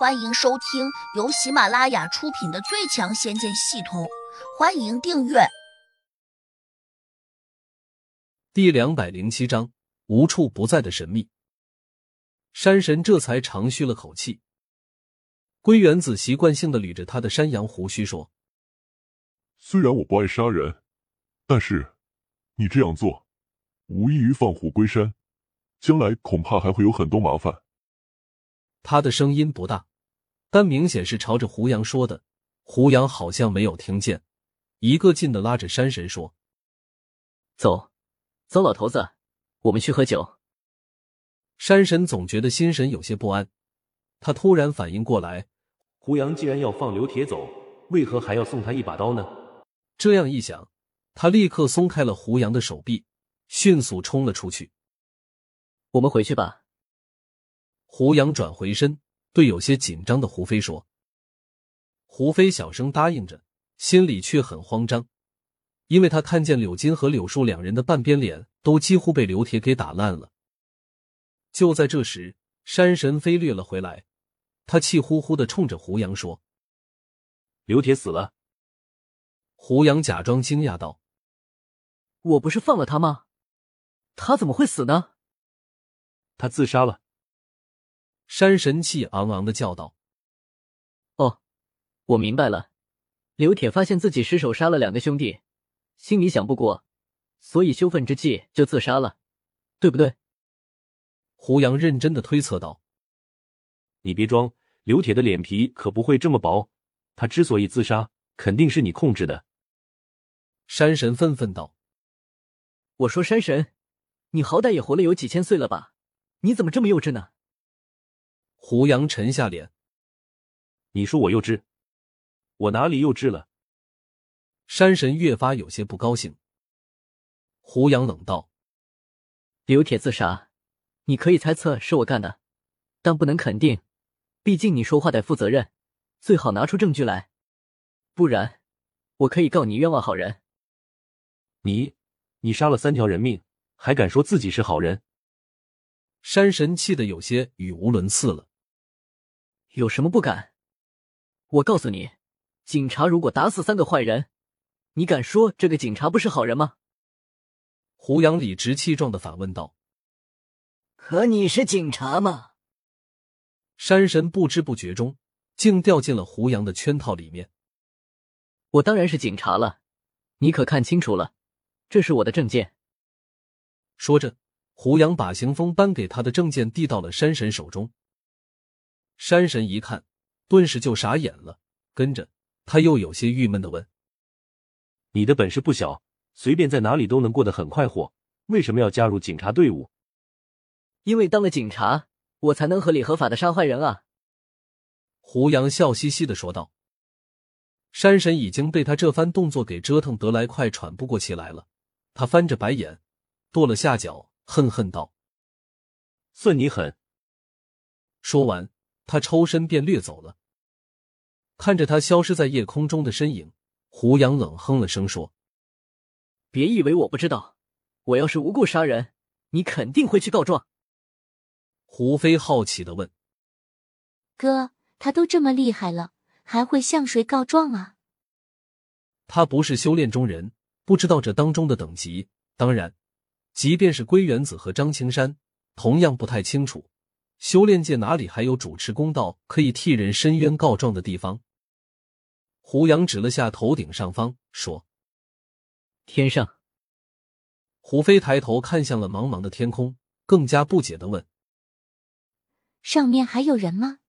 欢迎收听由喜马拉雅出品的《最强仙剑系统》，欢迎订阅。第两百零七章：无处不在的神秘。山神这才长吁了口气。龟原子习惯性的捋着他的山羊胡须说：“虽然我不爱杀人，但是你这样做，无异于放虎归山，将来恐怕还会有很多麻烦。”他的声音不大。但明显是朝着胡杨说的，胡杨好像没有听见，一个劲的拉着山神说：“走，走，老头子，我们去喝酒。”山神总觉得心神有些不安，他突然反应过来，胡杨既然要放刘铁走，为何还要送他一把刀呢？这样一想，他立刻松开了胡杨的手臂，迅速冲了出去。我们回去吧。胡杨转回身。对有些紧张的胡飞说：“胡飞小声答应着，心里却很慌张，因为他看见柳金和柳树两人的半边脸都几乎被刘铁给打烂了。”就在这时，山神飞掠了回来，他气呼呼的冲着胡杨说：“刘铁死了。”胡杨假装惊讶道：“我不是放了他吗？他怎么会死呢？”他自杀了。山神气昂昂的叫道：“哦，我明白了。刘铁发现自己失手杀了两个兄弟，心里想不过，所以羞愤之际就自杀了，对不对？”胡杨认真的推测道：“你别装，刘铁的脸皮可不会这么薄。他之所以自杀，肯定是你控制的。”山神愤愤道：“我说山神，你好歹也活了有几千岁了吧？你怎么这么幼稚呢？”胡杨沉下脸，你说我幼稚？我哪里幼稚了？山神越发有些不高兴。胡杨冷道：“刘铁自杀，你可以猜测是我干的，但不能肯定，毕竟你说话得负责任，最好拿出证据来，不然我可以告你冤枉好人。”你，你杀了三条人命，还敢说自己是好人？山神气得有些语无伦次了。有什么不敢？我告诉你，警察如果打死三个坏人，你敢说这个警察不是好人吗？胡杨理直气壮的反问道。可你是警察吗？山神不知不觉中竟掉进了胡杨的圈套里面。我当然是警察了，你可看清楚了，这是我的证件。说着，胡杨把行风颁给他的证件递到了山神手中。山神一看，顿时就傻眼了。跟着他又有些郁闷的问：“你的本事不小，随便在哪里都能过得很快活，为什么要加入警察队伍？”“因为当了警察，我才能合理合法的杀坏人啊！”胡杨笑嘻嘻的说道。山神已经被他这番动作给折腾得来快喘不过气来了，他翻着白眼，跺了下脚，恨恨道：“算你狠！”说完。他抽身便掠走了。看着他消失在夜空中的身影，胡杨冷哼了声说：“别以为我不知道，我要是无故杀人，你肯定会去告状。”胡飞好奇的问：“哥，他都这么厉害了，还会向谁告状啊？”他不是修炼中人，不知道这当中的等级。当然，即便是归元子和张青山，同样不太清楚。修炼界哪里还有主持公道、可以替人伸冤告状的地方？胡杨指了下头顶上方，说：“天上。”胡飞抬头看向了茫茫的天空，更加不解的问：“上面还有人吗？”“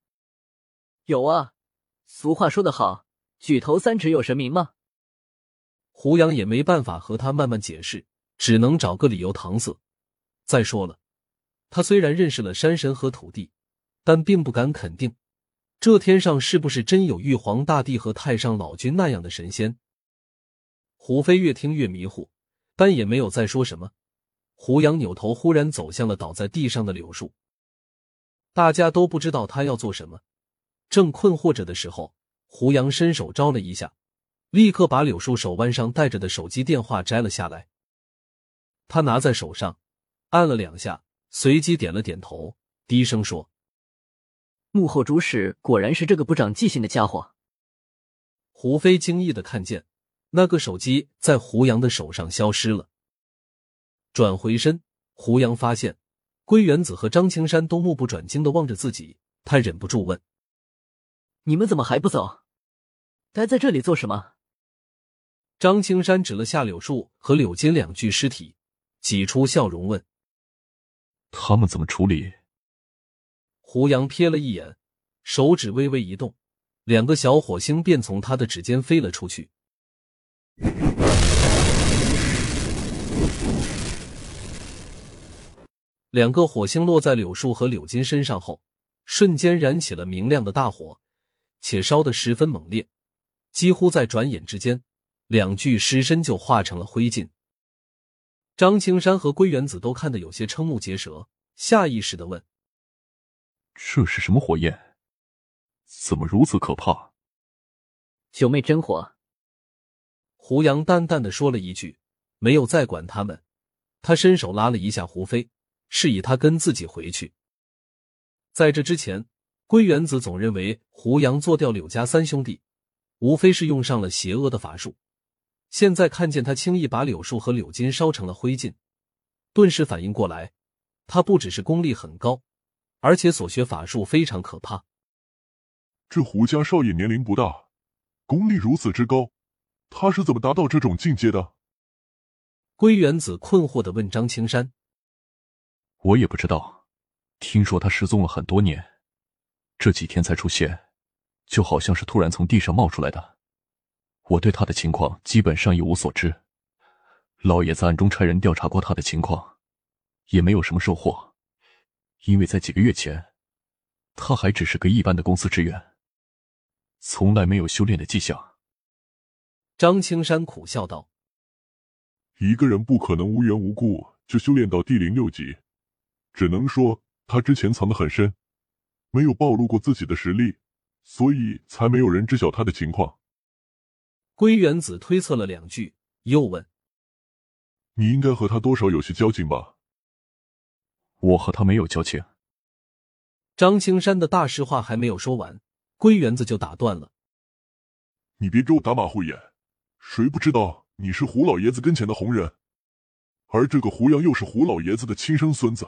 有啊，俗话说得好，举头三尺有神明嘛。”胡杨也没办法和他慢慢解释，只能找个理由搪塞。再说了。他虽然认识了山神和土地，但并不敢肯定，这天上是不是真有玉皇大帝和太上老君那样的神仙。胡飞越听越迷糊，但也没有再说什么。胡杨扭头，忽然走向了倒在地上的柳树。大家都不知道他要做什么，正困惑着的时候，胡杨伸手招了一下，立刻把柳树手腕上戴着的手机电话摘了下来。他拿在手上，按了两下。随即点了点头，低声说：“幕后主使果然是这个不长记性的家伙。胡飞惊异的看见那个手机在胡杨的手上消失了，转回身，胡杨发现归元子和张青山都目不转睛的望着自己，他忍不住问：“你们怎么还不走？待在这里做什么？”张青山指了下柳树和柳金两具尸体，挤出笑容问：“他们怎么处理？”胡杨瞥了一眼，手指微微一动，两个小火星便从他的指尖飞了出去。两个火星落在柳树和柳金身上后，瞬间燃起了明亮的大火，且烧得十分猛烈，几乎在转眼之间，两具尸身就化成了灰烬。张青山和归元子都看得有些瞠目结舌，下意识的问。这是什么火焰？怎么如此可怕？九妹真火。胡杨淡淡的说了一句，没有再管他们。他伸手拉了一下胡飞，示意他跟自己回去。在这之前，归元子总认为胡杨做掉柳家三兄弟，无非是用上了邪恶的法术。现在看见他轻易把柳树和柳金烧成了灰烬，顿时反应过来，他不只是功力很高。而且所学法术非常可怕。这胡家少爷年龄不大，功力如此之高，他是怎么达到这种境界的？归元子困惑的问张青山：“我也不知道，听说他失踪了很多年，这几天才出现，就好像是突然从地上冒出来的。我对他的情况基本上一无所知，老爷子暗中差人调查过他的情况，也没有什么收获。”因为在几个月前，他还只是个一般的公司职员，从来没有修炼的迹象。张青山苦笑道：“一个人不可能无缘无故就修炼到第零六级，只能说他之前藏得很深，没有暴露过自己的实力，所以才没有人知晓他的情况。”归元子推测了两句，又问：“你应该和他多少有些交情吧？”我和他没有交情。张青山的大实话还没有说完，龟元子就打断了：“你别给我打马虎眼！谁不知道你是胡老爷子跟前的红人？而这个胡杨又是胡老爷子的亲生孙子，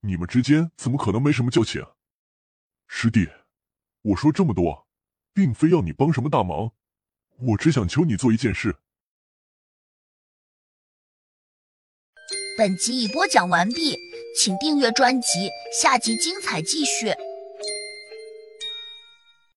你们之间怎么可能没什么交情？师弟，我说这么多，并非要你帮什么大忙，我只想求你做一件事。”本集已播讲完毕。请订阅专辑，下集精彩继续。